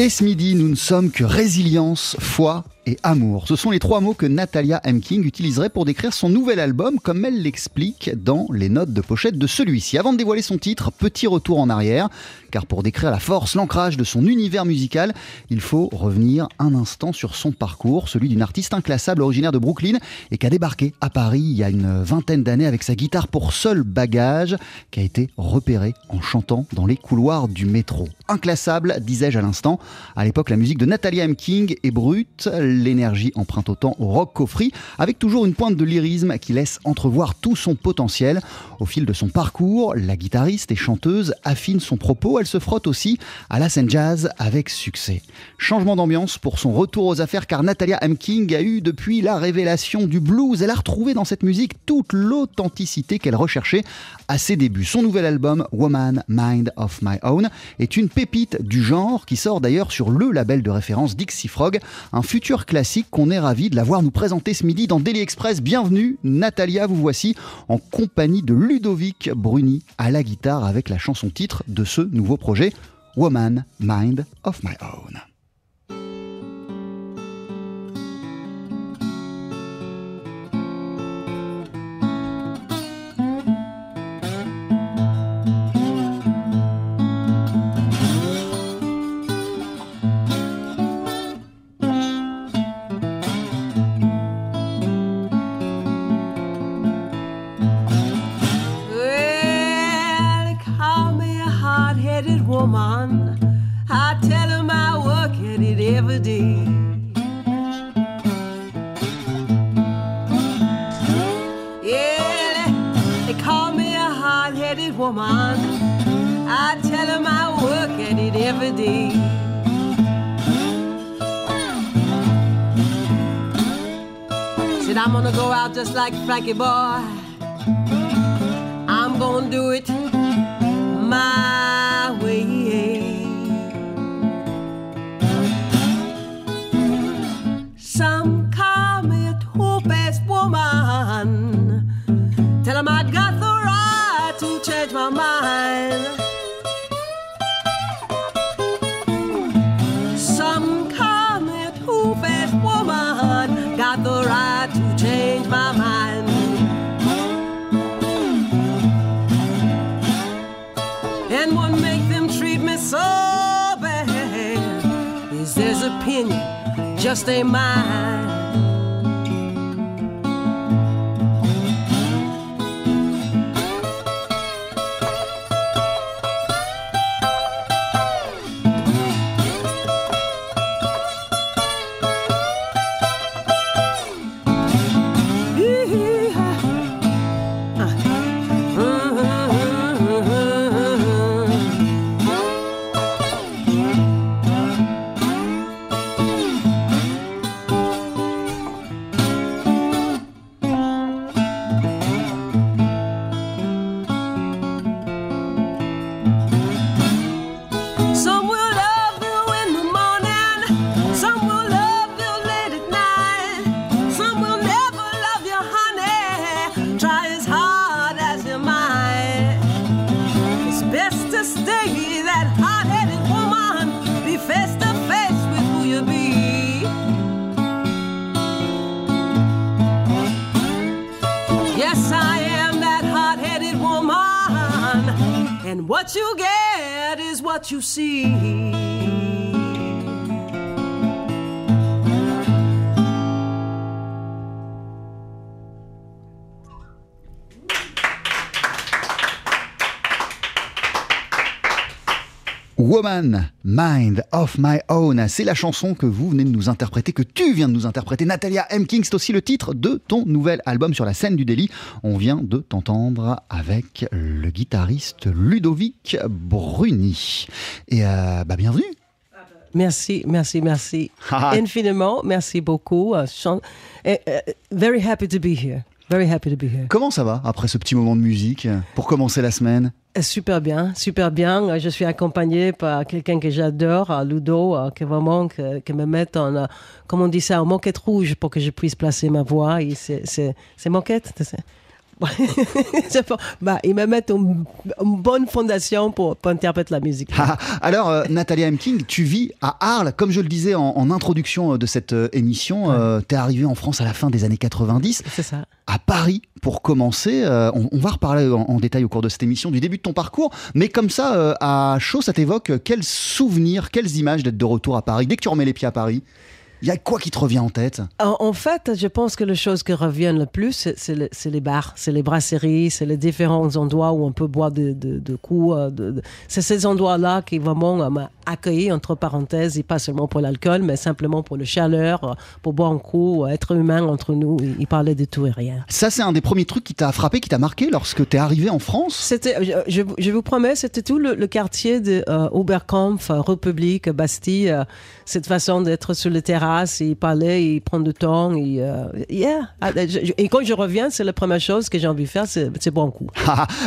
Et ce midi, nous ne sommes que résilience, foi et amour. Ce sont les trois mots que Natalia M. King utiliserait pour décrire son nouvel album, comme elle l'explique dans les notes de pochette de celui-ci. Avant de dévoiler son titre, petit retour en arrière, car pour décrire la force, l'ancrage de son univers musical, il faut revenir un instant sur son parcours, celui d'une artiste inclassable originaire de Brooklyn et qui a débarqué à Paris il y a une vingtaine d'années avec sa guitare pour seul bagage, qui a été repérée en chantant dans les couloirs du métro. Inclassable, disais-je à l'instant, à l'époque la musique de Natalia M. King est brute, l'énergie emprunte autant au rock qu'au free, avec toujours une pointe de lyrisme qui laisse entrevoir tout son potentiel. Au fil de son parcours, la guitariste et chanteuse affine son propos, elle se frotte aussi à la scène jazz avec succès. Changement d'ambiance pour son retour aux affaires car Natalia M. King a eu depuis la révélation du blues, elle a retrouvé dans cette musique toute l'authenticité qu'elle recherchait à ses débuts. Son nouvel album Woman Mind of My Own est une pépite du genre qui sort d'ailleurs sur le label de référence Dixie Frog, un futur classique qu'on est ravi de la voir nous présenter ce midi dans Daily Express. Bienvenue Natalia, vous voici en compagnie de Ludovic Bruni à la guitare avec la chanson titre de ce nouveau projet Woman Mind of My Own. Said I'm gonna go out just like Frankie Boy. I'm gonna do it my way. Some call me a two-faced woman. Tell 'em I got the right to change my mind. Just ain't mine. You see. Mind of My Own. C'est la chanson que vous venez de nous interpréter, que tu viens de nous interpréter. Natalia M. King, c'est aussi le titre de ton nouvel album sur la scène du délit. On vient de t'entendre avec le guitariste Ludovic Bruni. Et euh, bah, bienvenue. merci, merci, merci Ah. infiniment. Merci beaucoup. Euh, eh, eh, very happy to be here. Very happy to be here. Comment ça va après ce petit moment de musique pour commencer la semaine? Euh, Super bien, super bien. Euh, Je suis accompagnée par quelqu'un que j'adore, euh, Ludo, qui vraiment que, que me met en, comment on dit ça, en moquette rouge pour que je puisse placer ma voix. Et C'est c'est- c'est moquette tu sais. Bah, ils me mettent une, une bonne fondation pour, pour interpréter la musique. Ah, Alors, euh, Natalia M. King, tu vis à Arles. Comme je le disais en, en introduction euh, de cette euh, émission, euh, t'es arrivé en France à la fin des années 90, C'est ça. à Paris pour commencer. Euh, on, on va reparler en, en détail au cours de cette émission du début de ton parcours. Mais comme ça, à chaud, ça t'évoque quels souvenirs, quelles images d'être de retour à Paris Dès que tu remets les pieds à Paris, il y a quoi qui te revient en tête? En, en fait, je pense que les choses qui reviennent le plus, c'est- le- les bars, c'est les brasseries, c'est les différents endroits où on peut boire de, de, de coups. euh, de- C'est ces endroits-là qui vraiment euh, m'ont accueilli, entre parenthèses, et pas seulement pour l'alcool, mais simplement pour le chaleur, euh, pour boire un coup, être humain entre nous. Ils parlaient de tout et rien. Ça, c'est un des premiers trucs qui t'a frappé, qui t'a marqué lorsque t'es arrivé en France? C'était, je, vous promets, c'était tout le, le quartier de euh, Oberkampf, République, Bastille, euh, cette façon d'être sur les terrasses, et parler, et prendre du temps. Et, euh, yeah. Ah, je- et quand je reviens, c'est la première chose que j'ai envie de faire, c'est, c'est boire un coup.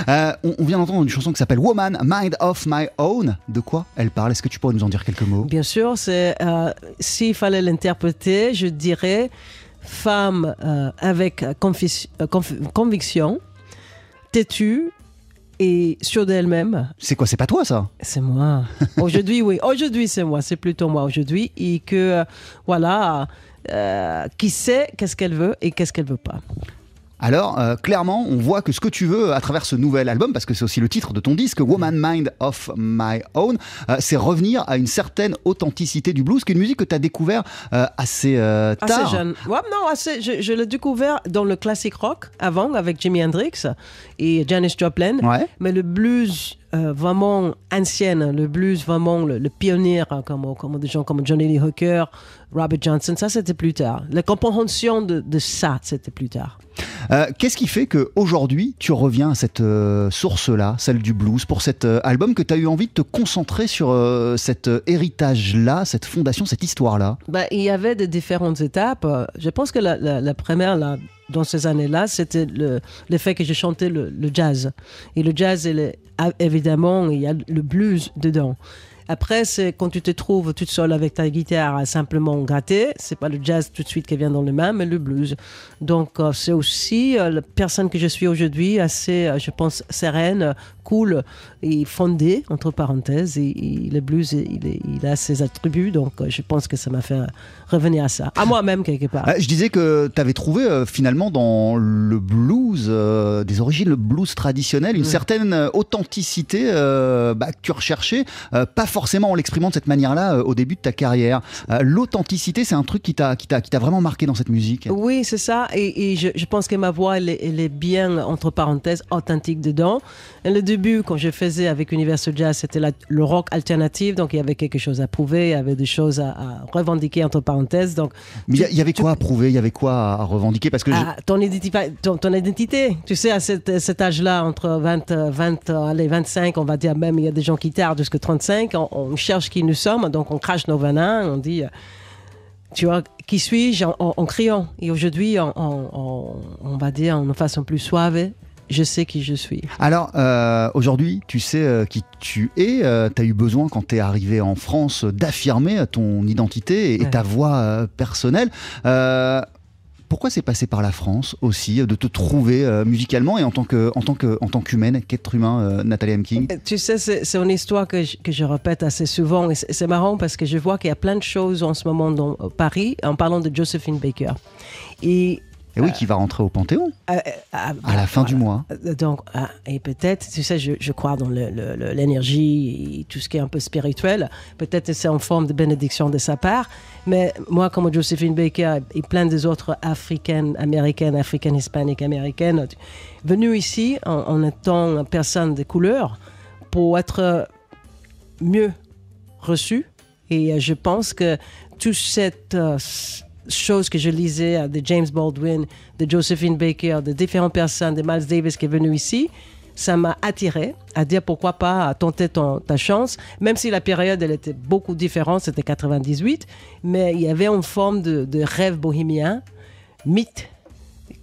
Euh, on, vient d'entendre une chanson qui s'appelle Woman, Mind of My Own. De quoi elle parle? Est-ce que tu pourrais nous en dire quelques mots? Bien sûr, c'est, euh, s'il fallait l'interpréter, je dirais femme euh, avec euh, conviction, têtue et sûre d'elle-même. C'est quoi C'est pas toi ça? C'est moi. Aujourd'hui, oui. Aujourd'hui, c'est moi. C'est plutôt moi aujourd'hui. Et que, euh, voilà, euh, qui sait qu'est-ce qu'elle veut et qu'est-ce qu'elle veut pas. Alors, euh, clairement, on voit que ce que tu veux à travers ce nouvel album, parce que c'est aussi le titre de ton disque, Woman Mind of My Own, euh, c'est revenir à une certaine authenticité du blues, qui est une musique que tu as découvert euh, assez euh, tard. Assez jeune. Ouais, non, assez, je, je l'ai découvert dans le classique rock avant avec Jimi Hendrix et Janis Joplin. Ouais. Mais le blues euh, vraiment ancienne, le blues vraiment le, le pionnier, hein, comme, comme des gens comme Johnny Lee Hooker, Robert Johnson, ça c'était plus tard. La compréhension de, de ça, c'était plus tard. Euh, Qu'est-ce qui fait qu'aujourd'hui, tu reviens à cette euh, source-là, celle du blues, pour cet euh, album que tu as eu envie de te concentrer sur cet héritage-là, cette fondation, cette histoire-là? Ben, il y avait de différentes étapes. Je pense que la, la- la première, là, dans ces années-là, c'était le, le fait que je chantais le, jazz. Et le jazz, évidemment, il y a le blues dedans. Après, c'est quand tu te trouves toute seule avec ta guitare à simplement gratter, c'est pas le jazz tout de suite qui vient dans les mains, mais le blues. Donc, euh, c'est aussi euh, la personne que je suis aujourd'hui, assez, euh, je pense, sereine, cool et fondée, entre parenthèses. Et, et le blues, il, est- il a ses attributs, donc euh, je pense que ça m'a fait revenir à ça, à moi-même quelque part. Euh, Je disais que tu avais trouvé euh, finalement dans le blues euh, des origines, le blues traditionnel, une certaine euh, authenticité euh, bah, que tu recherchais, pas forcément en l'exprimant de cette manière-là au début de ta carrière. L'authenticité, c'est un truc qui t'a qui t'a- qui t'a vraiment marqué dans cette musique. Oui, c'est ça. Et, et je, je pense que ma voix, elle, est- elle est bien, entre parenthèses, authentique dedans. Et le début, quand je faisais avec Universal Jazz, c'était le rock alternatif. Donc, il y avait quelque chose à prouver, il y avait des choses à, à revendiquer, entre parenthèses. Donc, Mais il y avait tu- quoi à prouver? Il y avait quoi à revendiquer? Parce que je- Ah, ton, identi- ton, ton identité. Tu sais, à cet, cet âge-là, entre 20, euh, 20, euh, allez, 25, on va dire même, il y a des gens qui tardent jusqu'à 35, on, on cherche qui nous sommes, donc on crache nos venins, on dit, euh, tu vois, qui suis-je en, en- en criant? Et aujourd'hui, en- on va dire, en façon plus suave, je sais qui je suis. Alors, euh, aujourd'hui, tu sais euh, qui tu es. tu as eu besoin, quand tu es arrivé en France, d'affirmer euh, ton identité et, ta voix euh, personnelle. Euh, pourquoi c'est passé par la France aussi, euh, de te trouver euh, musicalement et en tant que en tant que en tant qu'humaine, qu'être humain, euh, Nathalie M. King Euh, Tu sais, c'est une histoire que je, que je répète assez souvent. Et c'est marrant parce que je vois qu'il y a plein de choses en ce moment dans euh, Paris en parlant de Josephine Baker. Et Et oui, qui va rentrer au Panthéon Euh, euh, ah, à la fin du mois. Euh, Donc, et peut-être, tu sais, je, je crois dans l'énergie et tout ce qui est un peu spirituel. Peut-être que c'est en forme de bénédiction de sa part. Mais moi, comme Josephine Baker et plein des autres africaines, américaines, africaines, hispaniques, américaines, venues ici en, en étant personne de couleur pour être mieux reçues. Et euh, je pense que toute cette euh, s- chose que je lisais de James Baldwin, de Josephine Baker, de différentes personnes, de Miles Davis qui est venu ici, ça m'a attiré à dire pourquoi pas tenter ton- ta chance, même si la période elle était beaucoup différente, c'était 98, mais il y avait une forme de, rêve bohémien, mythe,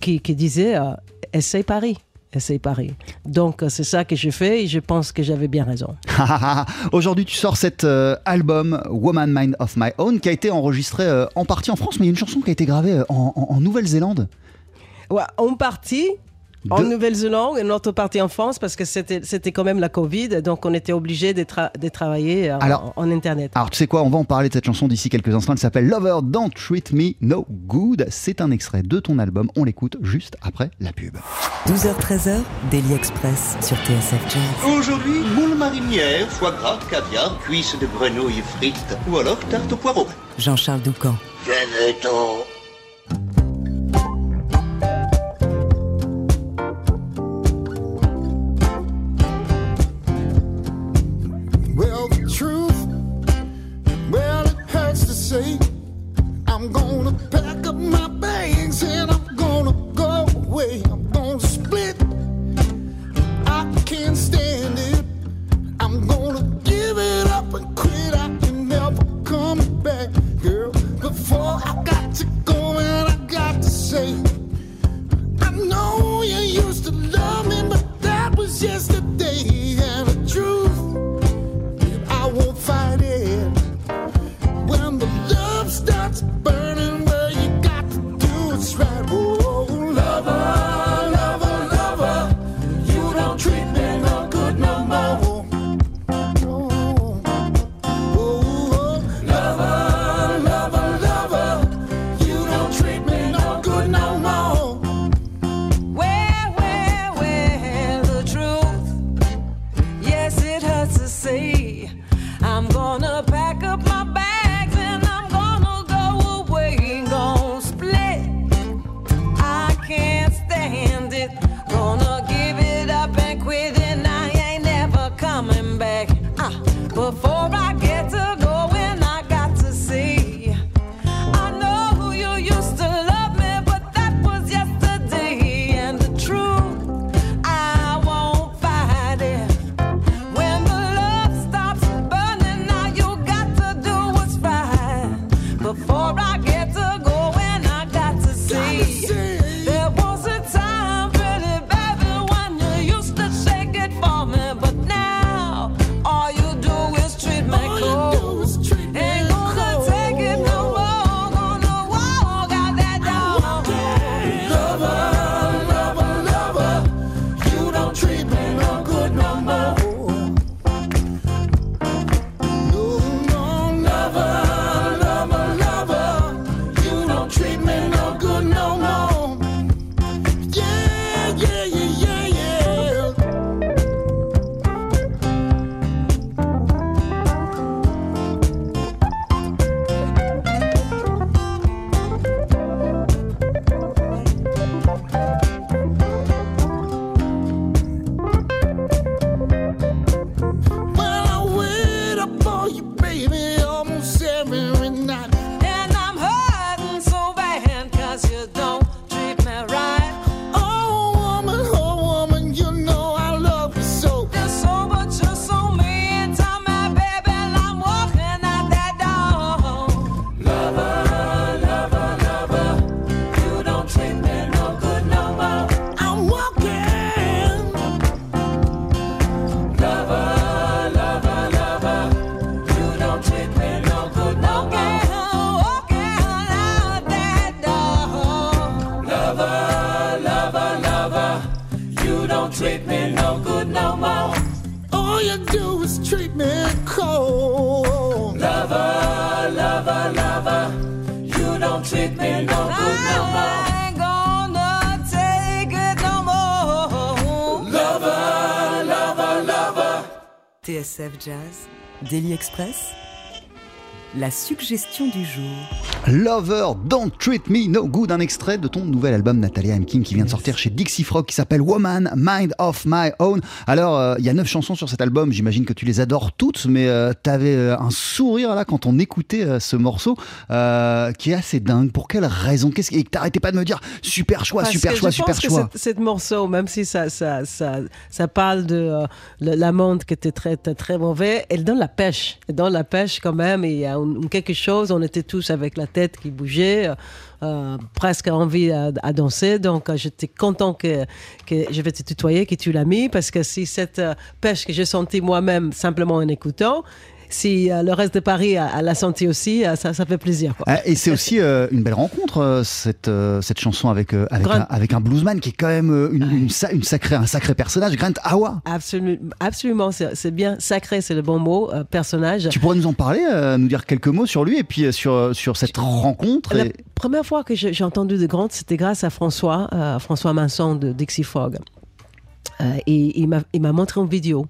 qui, qui disait euh, essaye Paris. Essaye Paris. Donc, euh, c'est ça que je fais et je pense que j'avais bien raison. Aujourd'hui, tu sors cet euh, album Woman Mind of My Own qui a été enregistré euh, en partie en France, mais il y a une chanson qui a été gravée euh, en, en- en Nouvelle-Zélande. Ouais, on en De- Nouvelle-Zélande et notre partie en France parce que c'était c'était quand même la Covid, donc on était obligé de, tra- de travailler euh, Alors- en, Internet. Alors, tu sais quoi, on va en parler de cette chanson d'ici quelques instants. Elle s'appelle Lover Don't Treat Me No Good. C'est un extrait de ton album. On l'écoute juste après la pub. 12h-13h, Daily Express sur TSF Jazz. Aujourd'hui, moule marinière, foie gras, caviar, cuisses de grenouille frites ou alors tarte au poireau. Jean-Charles Doucan. Venez-t'en. Well, go away. I'm gonna split. I can't stand it. I'm gonna give it up and quit. I can never come back, girl. Before I got to go, and I got to say. I know you used to love me, but that was yesterday. And the truth, I won't fight it. TSF Jazz, Daily Express, la suggestion du jour. Lover, Don't Treat Me No Good, un extrait de ton nouvel album Natalia M. King qui vient de sortir chez Dixie Frog qui s'appelle Woman, Mind of My Own. Alors, euh, il y a neuf chansons sur cet album, j'imagine que tu les adores toutes, mais euh, t'avais euh, un sourire là quand on écoutait euh, ce morceau qui est assez dingue. Pour quelle raison? Qu'est-ce Et que t'arrêtais pas de me dire super choix, Parce super que choix, je super pense que choix. cette- Cette morceau, même si ça, ça, ça, ça parle de le- l'amende qui était très, très, très mauvais, elle donne la pêche. Elle donne la pêche quand même. Et il y a quelque chose, on était tous avec la tête qui bougeait, euh, presque envie à, à danser. Donc euh, j'étais content que, que je vais te tutoyer, que tu l'as mis, parce que si cette euh, pêche que j'ai sentie moi-même simplement en écoutant, si euh, le reste de Paris a- a l'a senti aussi, euh, ça, ça fait plaisir. Quoi. Ah, Et c'est aussi euh, une belle rencontre, cette, cette chanson avec, avec, un, avec un bluesman qui est quand même une, une, sa- une sacrée, un sacré personnage, Grant Awa. Absolu- absolument, c'est bien sacré, c'est le bon mot, euh, personnage. Tu pourrais nous en parler, euh, nous dire quelques mots sur lui et puis euh, sur, sur cette rencontre La et- première fois que j'ai entendu de Grant, c'était grâce à François, François Manson de Dixie Frog. Euh, et il m'a- montré une vidéo.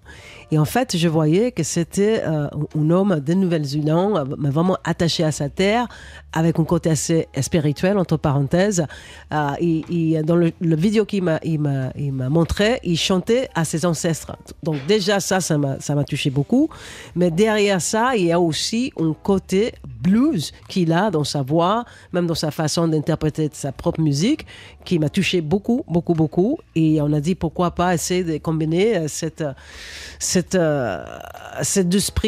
Et en fait, je voyais que c'était euh, un homme de Nouvelle-Zélande, euh, vraiment attaché à sa terre, avec un côté assez spirituel, entre parenthèses. Euh, dans le, vidéo qu'il m'a il m'a- montré, il chantait à ses ancêtres. Donc déjà, ça, ça m'a ça m'a touché beaucoup. Mais derrière ça, il y a aussi un côté blues qu'il a dans sa voix, même dans sa façon d'interpréter sa propre musique, qui m'a touché beaucoup, beaucoup, beaucoup. Et on a dit pourquoi pas essayer de combiner euh, cette, euh, cette, euh,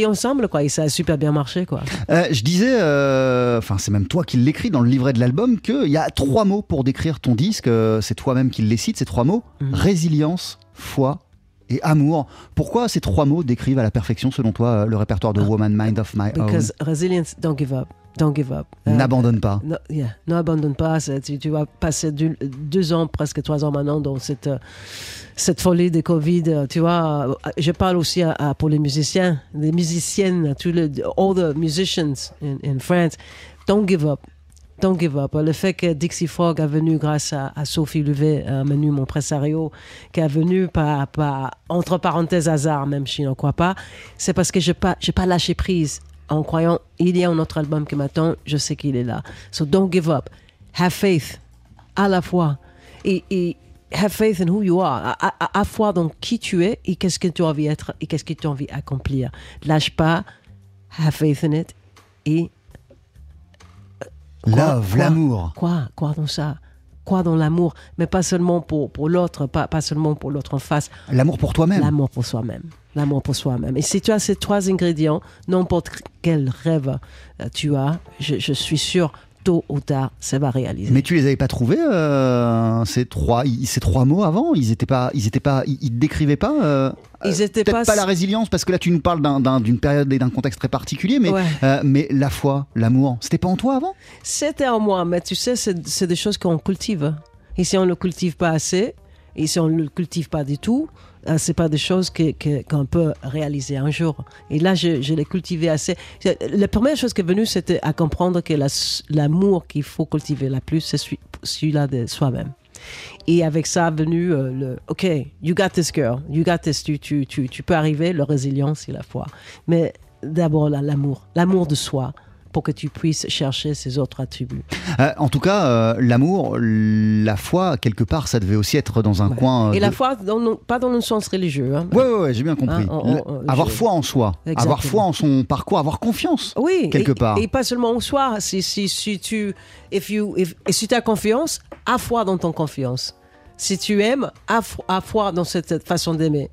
ensemble, quoi. Et ça a super bien marché, quoi. Euh, je disais, euh, enfin c'est même toi qui l'écris dans le livret de l'album, qu'il y a trois mots pour décrire ton disque, euh, c'est toi-même qui les cite, ces trois mots, Mhm. résilience, foi et amour. Pourquoi ces trois mots décrivent à la perfection selon toi euh, le répertoire de Woman Mind of My Own? Because resilience, don't give up. Don't give up. Euh, N'abandonne pas. No, yeah, n'abandonne pas. c'est- Tu, tu vas passer du- deux ans, presque trois ans maintenant dans cette, euh, cette folie de Covid. euh, Tu vois, euh, je parle aussi à- à- pour les musiciens, les musiciennes, tous les, all the musicians in, in France. Don't give up. Don't give up. Le fait que Dixie Frog a venu grâce à, Sophie Levet, à Manu, mon pressario, qui est venu par, entre parenthèses, hasard, même si je n'en crois pas, c'est parce que je n'ai pas, pas lâché prise en croyant il y a un autre album qui m'attend, je sais qu'il est là. So don't give up. Have faith. À la fois. Et, et have faith in who you are. À, à- à foi dans qui tu es et qu'est-ce que tu as envie d'être et qu'est-ce que tu as envie d'accomplir. Lâche pas. Have faith in it. Et Love, l'amour. Quoi Quoi dans ça? Quoi dans l'amour? Mais pas seulement pour, pour l'autre, pas, pas seulement pour l'autre en face. L'amour pour toi-même. L'amour pour soi-même. L'amour pour soi-même. Et si tu as ces trois ingrédients, n'importe quel rêve euh, tu as, je, je suis sûr, tôt ou tard, ça va réaliser. Mais tu les avais pas trouvés euh, ces trois ces trois mots avant? Ils étaient pas ils étaient pas ils, décrivaient pas euh, Ils étaient peut-être pas- pas la résilience parce que là tu nous parles d'un- d'un- d'une période et d'un contexte très particulier mais Ouais. euh, mais la foi l'amour c'était pas en toi avant? C'était en moi, mais tu sais, c'est c'est des choses qu'on cultive. Et si on ne le cultive pas assez, et si on ne le cultive pas du tout, euh, c'est pas des choses que- que- qu'on peut réaliser un jour. Et là, je, l'ai cultivé assez. La première chose qui est venue, c'était à comprendre que la- l'amour qu'il faut cultiver la plus, c'est celui- celui-là de soi-même. Et avec ça est venu euh, le OK, you got this girl, you got this, tu, tu, tu, tu peux arriver, la résilience et la foi. Mais d'abord, la- l'amour, l'amour de soi, pour que tu puisses chercher ces autres attributs. Euh, en tout cas euh, l'amour la foi quelque part ça devait aussi être dans un Ouais. coin euh, Et la foi, dans pas dans le sens religieux. hein. Ouais, ouais, ouais, j'ai bien compris. Hein, on- on- avoir je- foi en soi, Exactement. avoir foi en son parcours, avoir confiance. Oui, quelque et, part. Et pas seulement en soi. Si, si, si tu, if you, if- et si as confiance, à foi dans ton confiance. Si tu aimes, à, fo- à foi dans cette, cette façon d'aimer.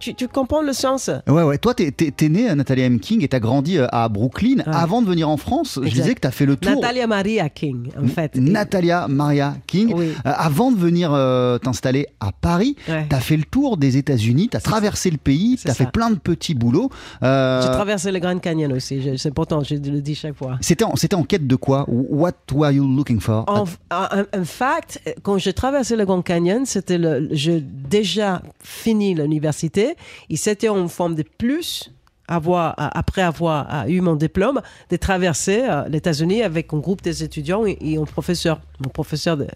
Tu, tu comprends le sens Ouais, ouais. Toi, t'es, t'es- t'es né à Natalia M. King et t'as grandi euh, à Brooklyn. Ouais. Avant de venir en France, je disais que t'as fait le tour. Natalia Maria King, en fait. Natalia Maria King. Oui. Euh, avant de venir euh, t'installer à Paris, Ouais. t'as fait le tour des États-Unis, t'as traversé le pays, t'as fait plein de petits boulots. Euh, J'ai traversé le Grand Canyon aussi. C'est important, je le dis chaque fois. c'était, en, en quête de quoi? What were you looking for? En, en- en fact, quand j'ai traversé le Grand Canyon, c'était le, j'ai déjà fini l'université et c'était en forme de plus avoir, après avoir euh, eu mon diplôme, de traverser euh, les États-Unis avec un groupe des étudiants et, un professeur, mon professeur de,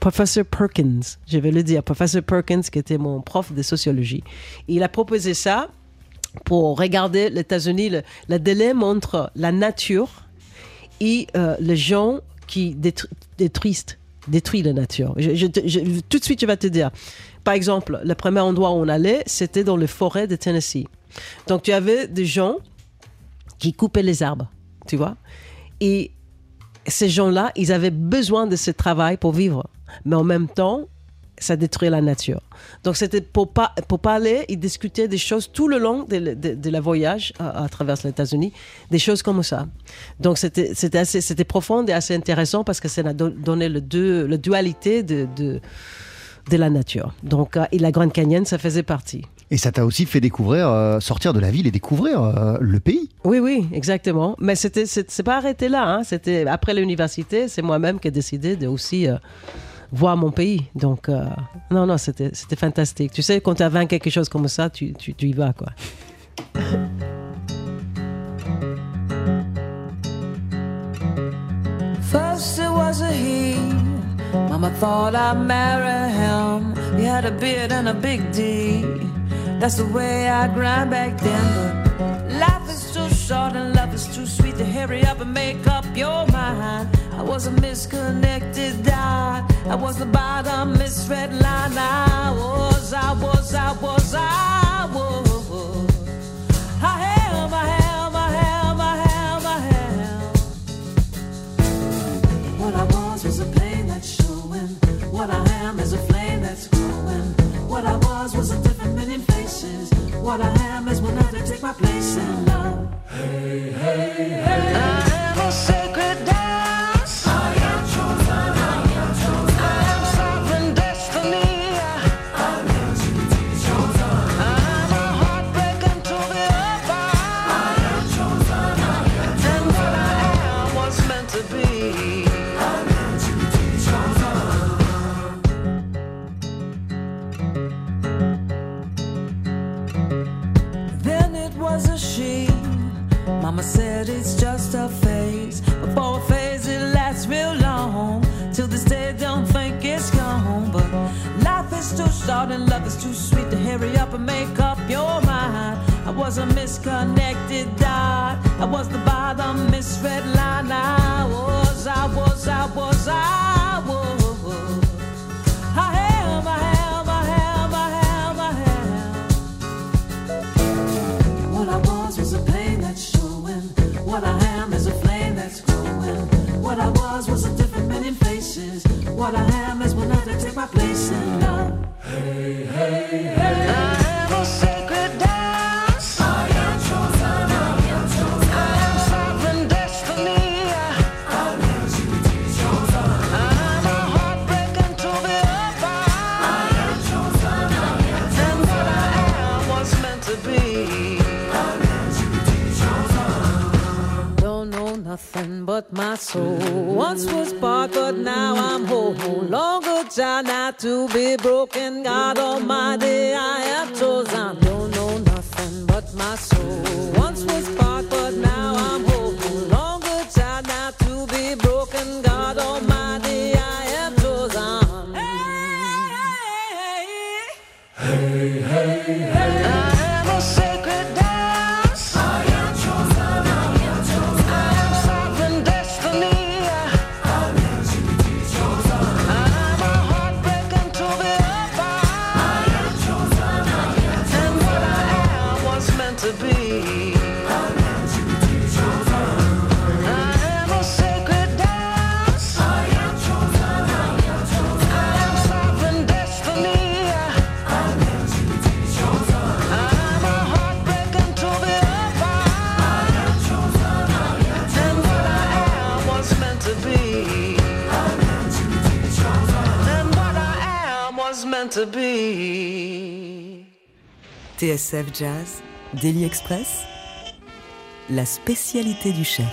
professeur Perkins, je vais le dire, professeur Perkins qui était mon prof de sociologie. Il a proposé ça pour regarder les États-Unis, le, le dilemme entre la nature et euh, les gens qui détru- détruisent, détruisent la nature. Tout de suite, je vais te dire. Par exemple, le premier endroit où on allait, c'était dans les forêts de Tennessee. Donc, tu avais des gens qui coupaient les arbres, tu vois. Et ces gens-là, ils avaient besoin de ce travail pour vivre. Mais en même temps, ça détruit la nature. Donc, c'était pour pas, pour parler et discuter des choses tout le long de, de- de la voyage à, à travers les États-Unis, des choses comme ça. Donc, c'était c'était assez- c'était profond et assez intéressant parce que ça a don- donné le deux, la dualité de, de, de la nature. Donc, euh, et la Grande Canyon, ça faisait partie. Et ça t'a aussi fait découvrir, euh, sortir de la ville et découvrir euh, le pays. Oui, oui, exactement. Mais c'était, c'est, c'est pas arrêté là. hein. C'était après l'université, c'est moi-même qui ai décidé de aussi euh, voir mon pays. Donc, euh, non, non, c'était, fantastique. Tu sais, quand tu as vaincu quelque chose comme ça, tu, tu, tu y vas, quoi. First it was a he. Mama thought I'd marry him. He had a beard and a big D. That's the way I grind back then. But life is too short and love is too sweet to hurry up and make up your mind. I was a misconnected dot. I was the bottom misread line. I was, I was, I was, I was. I am, I am, I am, I am, I am. What I was was a pain that's showing. What I am is a flame that's growing. What I was was a different million faces. What I am is one to take my place in love. Hey, hey, hey. I am a sacred Mama said it's just a phase. Before a phase, it lasts real long. Till this day, don't think it's gone. But life is too short and love is too sweet to hurry up and make up your mind. I was a misconnected dot. I was the bottom misread line. I was, I was, I was, I was. What I am is a flame that's growing. What I was was a different million faces. What I am is one to take my place in love. Hey, hey, hey. But my soul. Once was part, but now I'm whole. Longer child not to be broken. God Almighty, I am chosen. Don't know nothing but my soul. Once was part, but now I'm whole. TSF Jazz, Daily Express, la spécialité du chef.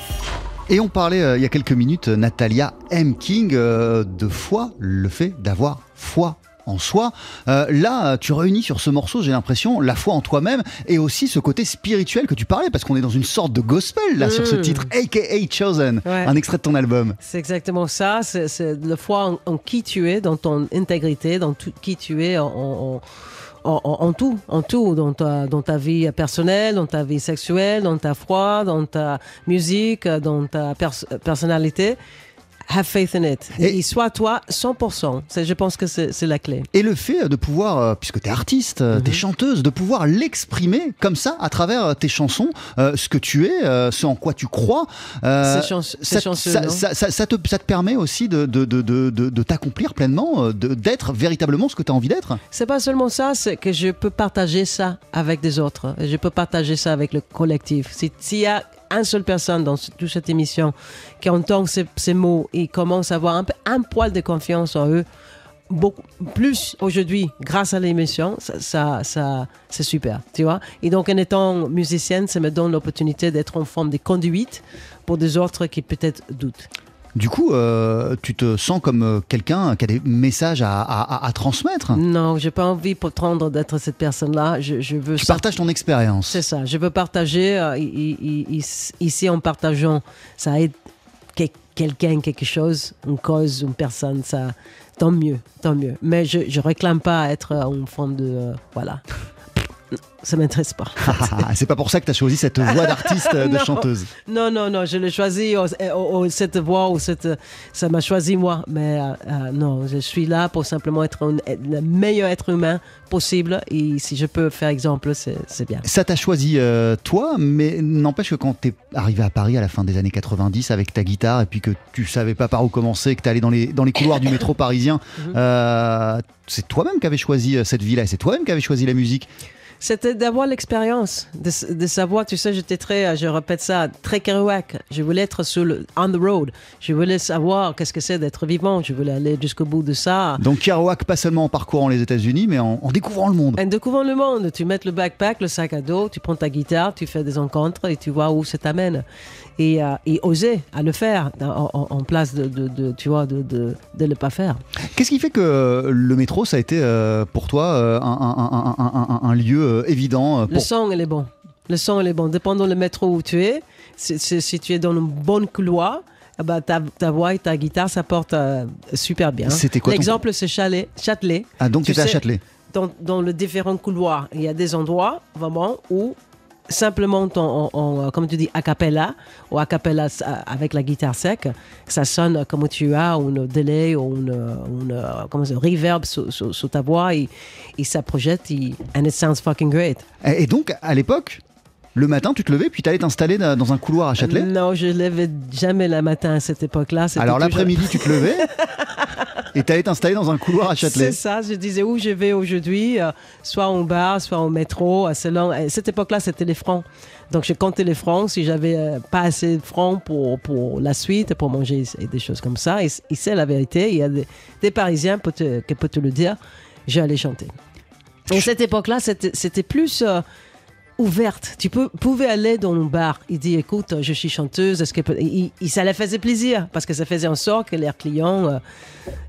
Et on parlait euh, il y a quelques minutes, Natalia M. King, euh, de foi, le fait d'avoir foi en soi. Euh, là, tu réunis sur ce morceau, j'ai l'impression, la foi en toi-même et aussi ce côté spirituel que tu parlais, parce qu'on est dans une sorte de gospel là sur ce Mm. titre, aka Chosen, Ouais. un extrait de ton album. C'est exactement ça. C'est, c'est la foi en, en qui tu es, dans ton intégrité, dans tout qui tu es, en, en- en, tout, en tout, dans ta, vie personnelle, dans ta vie sexuelle, dans ta foi, dans ta musique, dans ta pers- personnalité. Have faith in it. Et- Et, sois toi 100%. C'est- Je pense que c'est la clé. Et le fait de pouvoir, euh, puisque tu es artiste, euh, Mhm. t'es chanteuse, de pouvoir l'exprimer comme ça à travers euh, tes chansons, euh, ce que tu es, euh, ce en quoi tu crois, euh, C'est chance- ça, chanceux, ça- non ça- ça- ça te, ça te permet aussi de, de, de, de, de- t'accomplir pleinement, d'être véritablement ce que tu as envie d'être. C'est pas seulement ça, c'est que je peux partager ça avec des autres. Je peux partager ça avec le collectif. Si- S'il y a une seule personne dans toute cette émission qui entend ces, mots et commence à avoir un, un poil de confiance en eux, beaucoup plus aujourd'hui, grâce à l'émission, ça, ça- c'est super, tu vois. Et donc, en étant musicienne, ça me donne l'opportunité d'être en forme de conduite pour des autres qui peut-être doutent. Du coup, euh, tu te sens comme euh, quelqu'un qui a des messages à, à- à- à transmettre? Non, j'ai pas envie pour prendre d'être cette personne-là. Je, je veux Tu ça- partages ton expérience. C'est ça. Je veux partager. euh, ici, en partageant, ça aide que- quelqu'un, quelque chose, une cause, une personne. Ça, tant mieux, tant mieux. Mais je ne réclame pas être en forme de. euh, voilà. Ça m'intéresse pas. Ah, c'est pas pour ça que tu as choisi cette voix d'artiste, de chanteuse. Non, non, non, je l'ai choisi, oh, oh, oh, cette voix, ou cette, ça m'a choisi moi. Mais euh, euh, non, je suis là pour simplement être un- le meilleur être humain possible. Et si je peux faire exemple, c'est bien. Ça t'a choisi euh, toi, mais n'empêche que quand t'es arrivé à Paris à la fin des années 90 avec ta guitare et puis que tu savais pas par où commencer, que allé dans les, dans les couloirs du métro parisien, Mhm. euh, c'est toi-même qui avais choisi cette ville-là, et c'est toi-même qui avais choisi la musique. C'était d'avoir l'expérience, de, de savoir, tu sais, j'étais très, je répète ça, très Kerouac. Je voulais être sur le, on the road. Je voulais savoir qu'est-ce que c'est d'être vivant. Je voulais aller jusqu'au bout de ça. Donc Kerouac, pas seulement en parcourant les États-Unis, mais en, en découvrant le monde. En découvrant le monde, tu mets le backpack, le sac à dos, tu prends ta guitare, tu fais des rencontres et tu vois où ça t'amène. Et, euh, et oser à le faire en, place de, de- de- tu vois, de, de, de le pas faire. Qu'est-ce qui fait que le métro, ça a été euh, pour toi euh, un- un lieu euh, évident euh, Le son, il est bon. Le son, il est bon. Dépendant le métro où tu es, si, si- si tu es dans un bon couloir, ben, ta, ta voix et ta guitare, ça porte euh, super bien. C'était quoi ton- L'exemple, c'est Chalet, Châtelet. Ah, donc tu étais à Châtelet. Dans, dans les différents couloirs, il y a des endroits vraiment où simplement en, en- en, comme tu dis a cappella ou a cappella s- avec la guitare sec ça sonne comme tu as un délai ou une, une comment ça, reverb sur, ta voix et, ça projette et, and it sounds fucking great. Et donc, à l'époque, le matin, tu te levais, puis tu allais t'installer dans un couloir à Châtelet? Non, je levais jamais le matin à cette époque-là. Alors l'après-midi, tu te levais et tu allais t'installer dans un couloir à Châtelet. C'est ça, je disais où je vais aujourd'hui, euh, soit au bar, soit au métro. euh, selon, à cette époque-là, c'était les francs. Donc je comptais les francs si j'avais euh, pas assez de francs pour, pour la suite, pour manger et des choses comme ça. Et, et c'est la vérité. Il y a des, des Parisiens te- qui peuvent te le dire. J'allais chanter. Et cette époque-là, c'était c'était plus euh, ouverte. Tu peux, pouvais aller dans un bar. Il dit, écoute, je suis chanteuse. Est-ce que peut- il, il- ça leur faisait plaisir parce que ça faisait en sorte que leurs clients euh,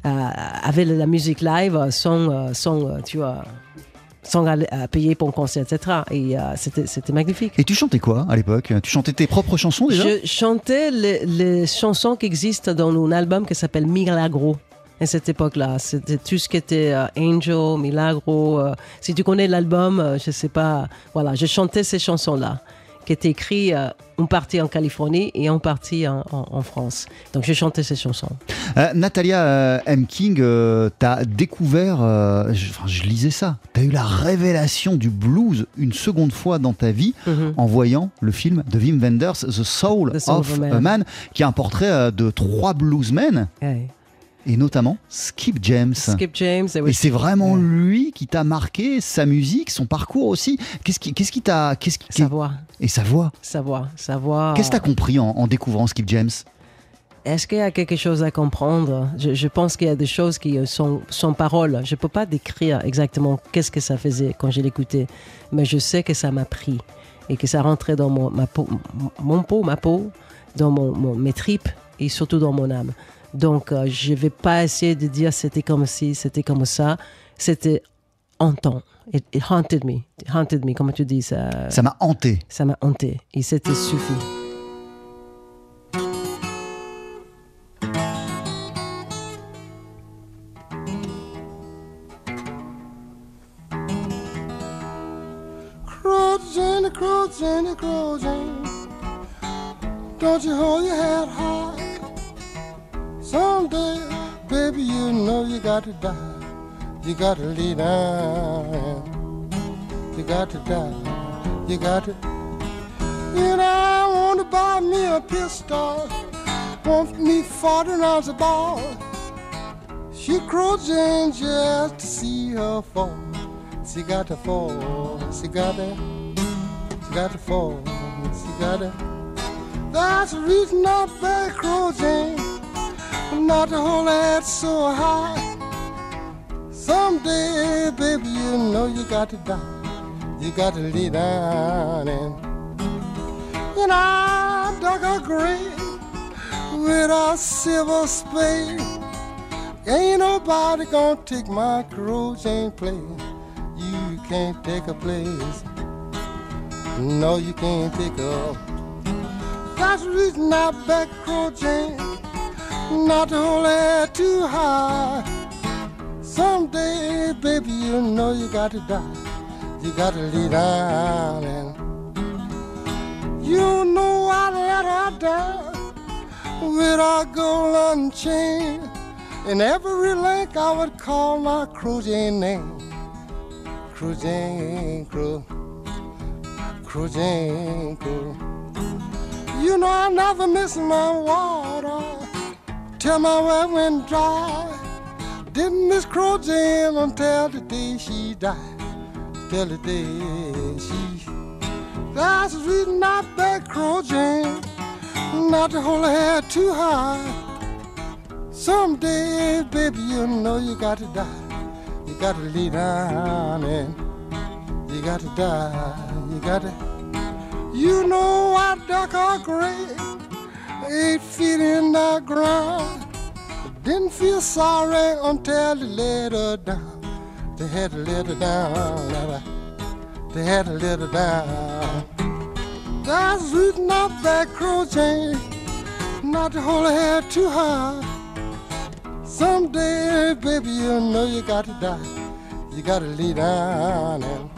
euh, avaient la musique live sans, euh, sans euh, tu vois, sans euh, payer pour un concert, etc. Et euh, c'était c'était magnifique. Et tu chantais quoi à l'époque? Tu chantais tes propres chansons déjà? Je chantais les, les chansons qui existent dans un album qui s'appelle Milagro. À cette époque-là, c'était tout ce qui était euh, Angel, Milagro. euh, si tu connais l'album, euh, je sais pas. Voilà, je chantais ces chansons-là, qui étaient écrites euh, en partie en Californie et en partie en, en- en France. Donc, je chantais ces chansons. Euh, Natalia euh, M. King, euh, t'as découvert, euh, je, enfin, je lisais ça, t'as eu la révélation du blues une seconde fois dans ta vie Mhm. en voyant le film de Wim Wenders, The Soul, The Soul of of a Man. Man, qui est un portrait euh, de trois bluesmen, Ouais. Et notamment Skip James. Skip James. et Et c'est vraiment lui qui t'a marqué, sa musique, son parcours aussi. Qu'est-ce qui, qu'est-ce qui t'a, qu'est-ce qui, Sa voix. et sa voix. Savoir, savoir. Qu'est-ce que t'as compris en, en découvrant Skip James? Est-ce qu'il y a quelque chose à comprendre? Je, je pense qu'il y a des choses qui euh, sont sans parole. Je ne peux pas décrire exactement qu'est-ce que ça faisait quand je l'écoutais, mais je sais que ça m'a pris et que ça rentrait dans mon, ma peau, mon peau, ma peau, dans mon, mon- mes tripes et surtout dans mon âme. Donc, euh, je ne vais pas essayer de dire c'était comme ci, c'était comme ça. C'était hantant. It, it haunted me. It haunted me, comme tu dis. Ça? Ça m'a hanté. ça m'a hanté. Et c'était suffi. Crow Jenny, Crow Jenny, don't you hold your head high? Someday, baby, you know you got to die. You got to lay down. You got to die. You got to. And I want to buy me a pistol. Want me 40 rounds of ball. She cruising just to see her fall. She got to fall. She got to. She got to fall. She got to. That's the reason I beg cruising. Not to hold that so high. Someday, baby, you know you got to die. You got to lay down and. And I dug a grave with a silver spade. Ain't nobody gonna take my cruising place. You can't take a place. No, you can't take a. That's the reason I back crow cruising. Not it too high. Someday, baby, you know you got to die. You got to lay down and. You know I let her down with a golden chain. In every link I would call my cruising name. Cruising crew, cruising crew. You know I never miss my water till my well went dry. Didn't miss cruising until the day she died. Till the day she. That's the reason I beg cruising not to hold her head too high. Someday, baby, you know you got to die. You got to lay down and you got to die. You got to. You know I dug a grave eight feet in the ground. Didn't feel sorry until they let her down. They had to let her down. They had to let her down. That's the reason that cruising, not to hold her head too high. Someday, baby, you know you got to die. You got to lay down and.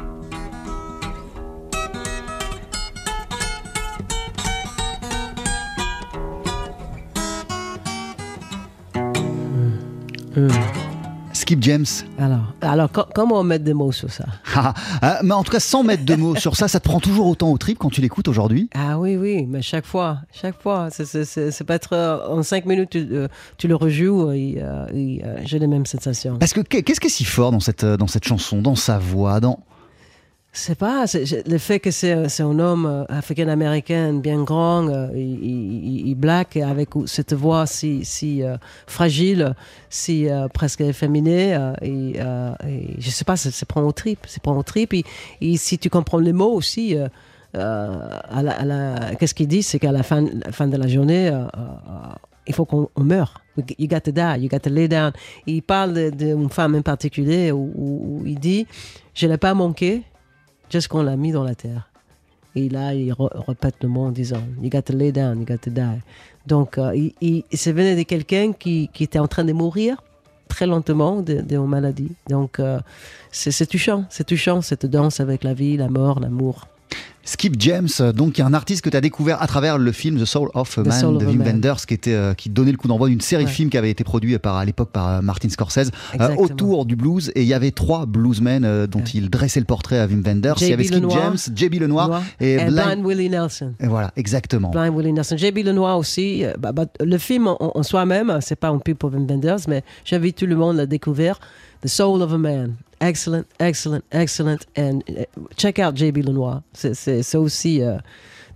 Skip James. Alors, alors co- comment mettre des mots sur ça? Ah, mais en tout cas, sans mettre de mots sur ça, ça te prend toujours autant au trip quand tu l'écoutes aujourd'hui Ah oui, oui, mais chaque fois, chaque fois. C'est- pas être euh, en cinq minutes, tu, euh, tu le rejoues et, euh, et, euh, j'ai les mêmes sensations. Parce que qu'est- qu'est-ce qui est si fort dans cette, dans cette chanson, dans sa voix, dans... C'est pas c'est- c'est- le fait que c'est c'est un homme euh, africain-américain bien grand, euh, il, il- black, et avec cette voix si, si euh, fragile, si euh, presque efféminée. et, et je sais pas, ça prend au trip, ça prend au trip. Et, et si tu comprends les mots aussi, à la- qu'est-ce qu'il dit, c'est qu'à la fin, fin de la journée. il faut qu'on on meure. You got to die, you got to lay down. Il parle d'une femme en particulier où, il dit Je l'ai pas manqué, qu'on l'a mis dans la terre. Et là, il répète le mot en disant You got to lay down, you got to die. Donc, euh, il, se venait de quelqu'un qui, était en train de mourir très lentement de, maladie. Donc, euh, c'est touchant, c'est touchant cette danse avec la vie, la mort, l'amour. Skip James, donc, un artiste que tu as découvert à travers le film The Soul of a Man Soul de Wim. Wenders, qui, était, euh, qui donnait le coup d'envoi d'une série de films qui avait été produit par, à l'époque par euh, Martin Scorsese euh, autour du blues. Et il y avait trois bluesmen euh, dont il dressait le portrait à Wim Wenders. il y avait Skip Lenoir, James, J.B. Lenoir Lenoir et et Blind. Blind Willie Nelson. Et voilà, exactement. Blind Willie Nelson. J.B. Lenoir aussi. bah, bah, le film en, en soi-même, c'est pas un pub pour Wim Wenders, mais j'invite tout le monde à le découvrir. The Soul of a Man. Excellent, excellent, excellent. And uh, check out J.B. Lenoir. C'est- aussi euh,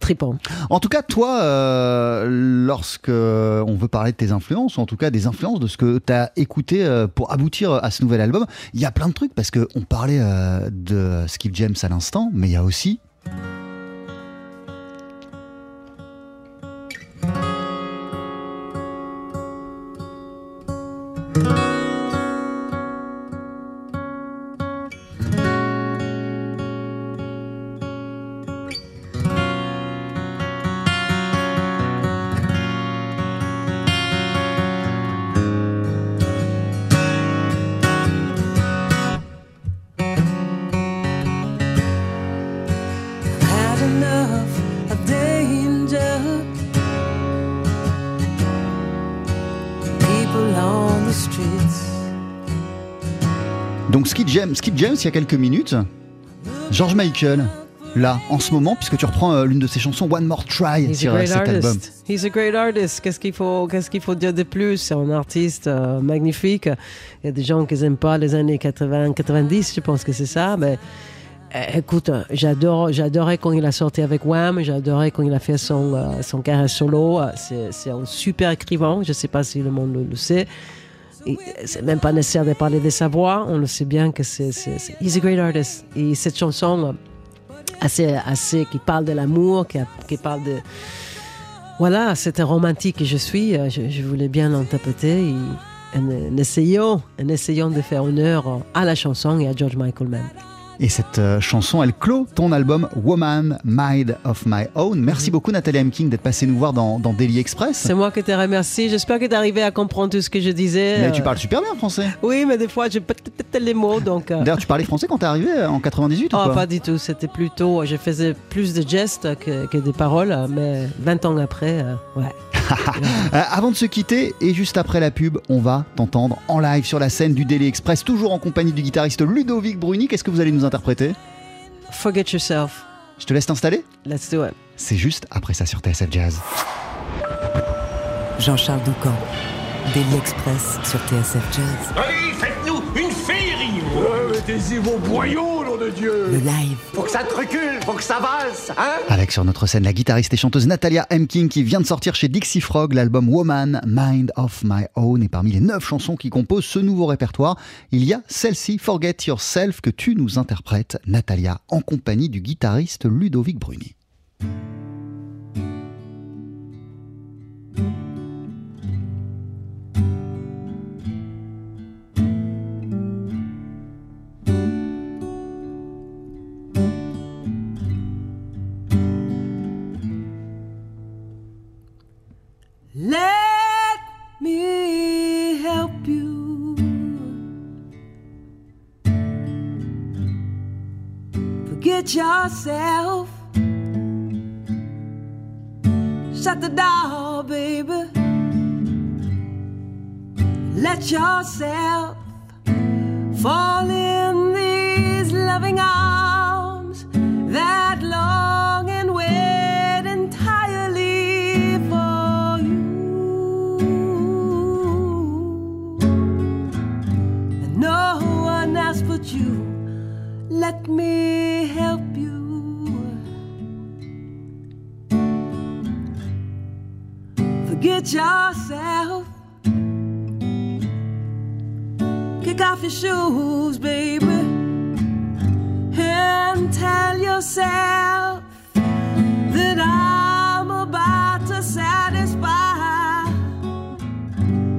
trippant. En tout cas, toi, euh, lorsque on veut parler de tes influences, ou en tout cas des influences de ce que tu as écouté euh, pour aboutir à ce nouvel album, il y a plein de trucs parce qu'on parlait euh, de Skip James à l'instant, mais il y a aussi Donc Skid James, Skid James, il y a quelques minutes, George Michael, là, en ce moment, puisque tu reprends euh, l'une de ses chansons, One More Try, He's a sur great cet album. artist. He's a great artist. Qu'est-ce qu'il faut, qu'est-ce qu'il faut dire de plus? C'est un artiste euh, magnifique. Il y a des gens qui n'aiment pas les années 80, 90, je pense que c'est ça. Mais euh, écoute, j'adore, j'adorais quand il a sorti avec Wham. J'adorais quand il a fait son, euh, son carrière solo. C'est, c'est un super écrivain. Je ne sais pas si le monde le, le sait. Et C'est même pas nécessaire de parler de sa voix. On le sait bien que c'est, c'est, c'est- he's a great artist. Et cette chanson euh, assez, assez qui parle de l'amour, qui, qui parle de voilà, c'était romantique que je suis. euh, Je, voulais bien l'interpréter. En, en essayant, en essayant de faire honneur à la chanson et à George Michael même. Et cette euh, chanson, elle clôt ton album Woman, Mind of My Own. Merci beaucoup Nathalie M. King d'être passée nous voir dans, dans Daily Express. C'est moi qui te remercie. J'espère que tu arrivé à comprendre tout ce que je disais. Mais tu parles super bien français. Oui, mais des fois, je peut-être les mots. Donc, euh, D'ailleurs, tu parlais français quand t'es arrivé euh, en 98 ou oh, pas pas du tout. C'était plutôt. Je faisais plus de gestes que, que des paroles. Mais 20 ans après, euh, ouais. Euh, avant de se quitter et juste après la pub, on va t'entendre en live sur la scène du Daily Express, toujours en compagnie du guitariste Ludovic Bruni. Qu'est-ce que vous allez nous interpréter? Forget yourself. Je te laisse t'installer? Let's do it. C'est juste après ça sur TSF Jazz. Jean-Charles Doucan, Daily Express sur TSF Jazz. Allez, Mettez-y vos boyaux, nom de Dieu Le live, Faut que ça te recule, faut que ça valse, hein Avec sur notre scène la guitariste et chanteuse Natalia M. King qui vient de sortir chez Dixie Frog l'album Woman, Mind of My Own. Et parmi les neuf chansons qui composent ce nouveau répertoire, il y a celle-ci, Forget Yourself, que tu nous interprètes, Natalia, en compagnie du guitariste Ludovic Bruni. Yourself. Shut the door, baby. Let yourself fall in Yourself. Kick off your shoes, baby, and tell yourself that I'm about to satisfy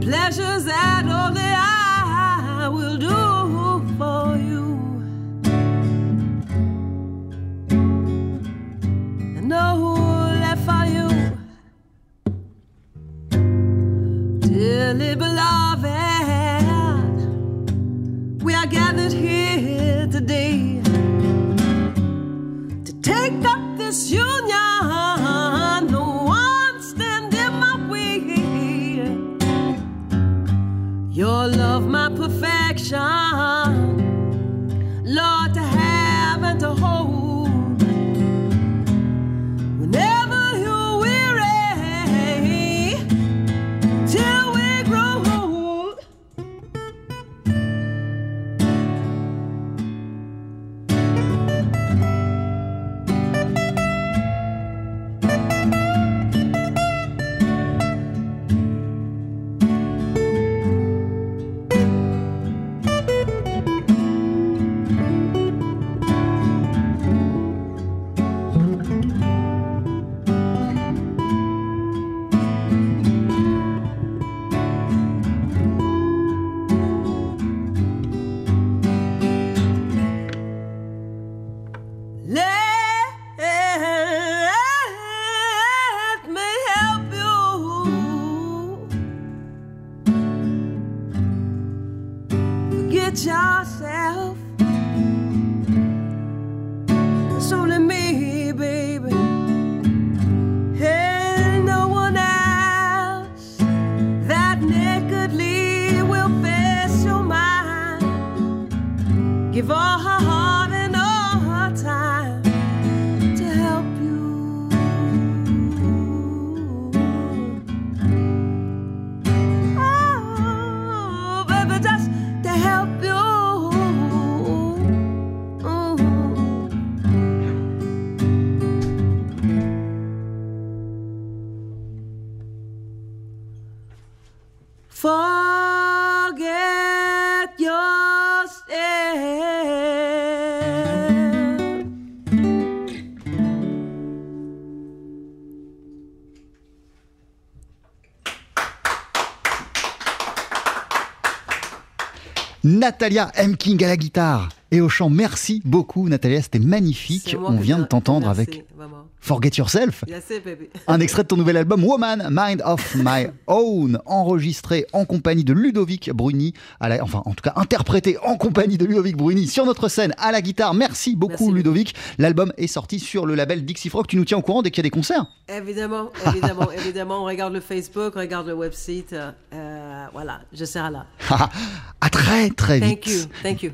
pleasures that Your love, my perfection. Lord, to have and to hold. give all Natalia M. King à la guitare et au chant. Merci beaucoup, Natalia. C'était magnifique. On vient de t'entendre avec. Forget Yourself. Un extrait de ton nouvel album Woman, Mind of My Own, enregistré en compagnie de Ludovic Bruni, à la- enfin en tout cas interprété en compagnie de Ludovic Bruni sur notre scène à la guitare. Merci beaucoup Merci, Ludovic. L'album est sorti sur le label Dixie Frog. Tu nous tiens au courant dès qu'il y a des concerts. Évidemment, évidemment, évidemment. On regarde le Facebook, on regarde le website. euh, voilà, je serai là. à très très vite. Thank you, thank you.